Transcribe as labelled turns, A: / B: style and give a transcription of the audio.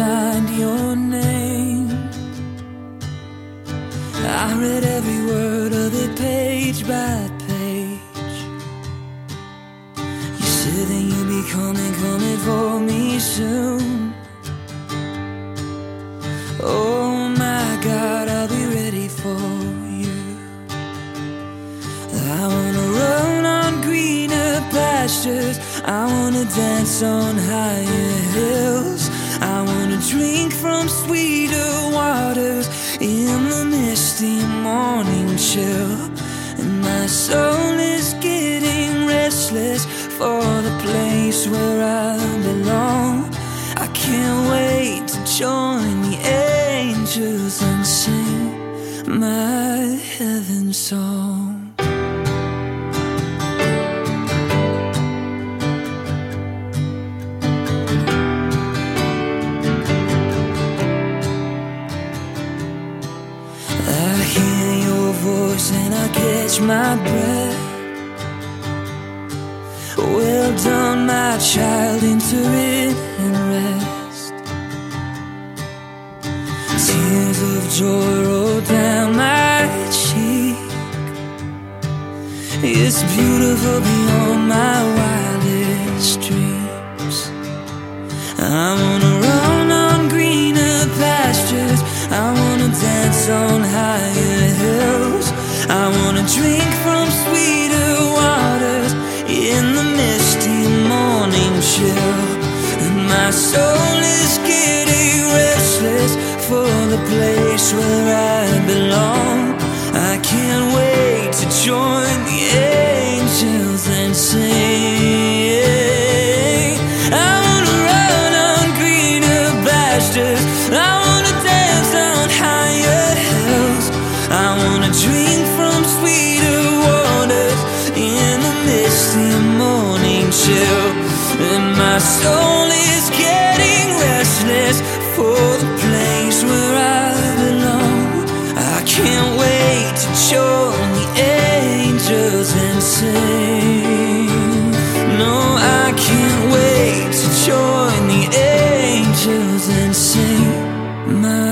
A: find your name. I read every word of it page by page. You said that you'd be coming, coming for me soon. Oh my God, I'll be ready for you. I wanna run on greener pastures. I wanna dance on higher hills. I wanna drink from sweeter waters in the misty morning chill. And my soul is getting restless for the place where I belong. I can't wait to join the angels and sing my heaven song. Voice and I catch my breath. Well done, my child, enter in and rest. Tears of joy roll down my cheek. It's beautiful beyond my wildest dreams. I wanna run on greener pastures. I wanna dance on. I wanna drink from sweeter waters in the misty morning chill. And my soul is getting restless for the place where I belong. Soul is getting restless for the place where I belong. I can't wait to join the angels and sing. No, I can't wait to join the angels and sing my.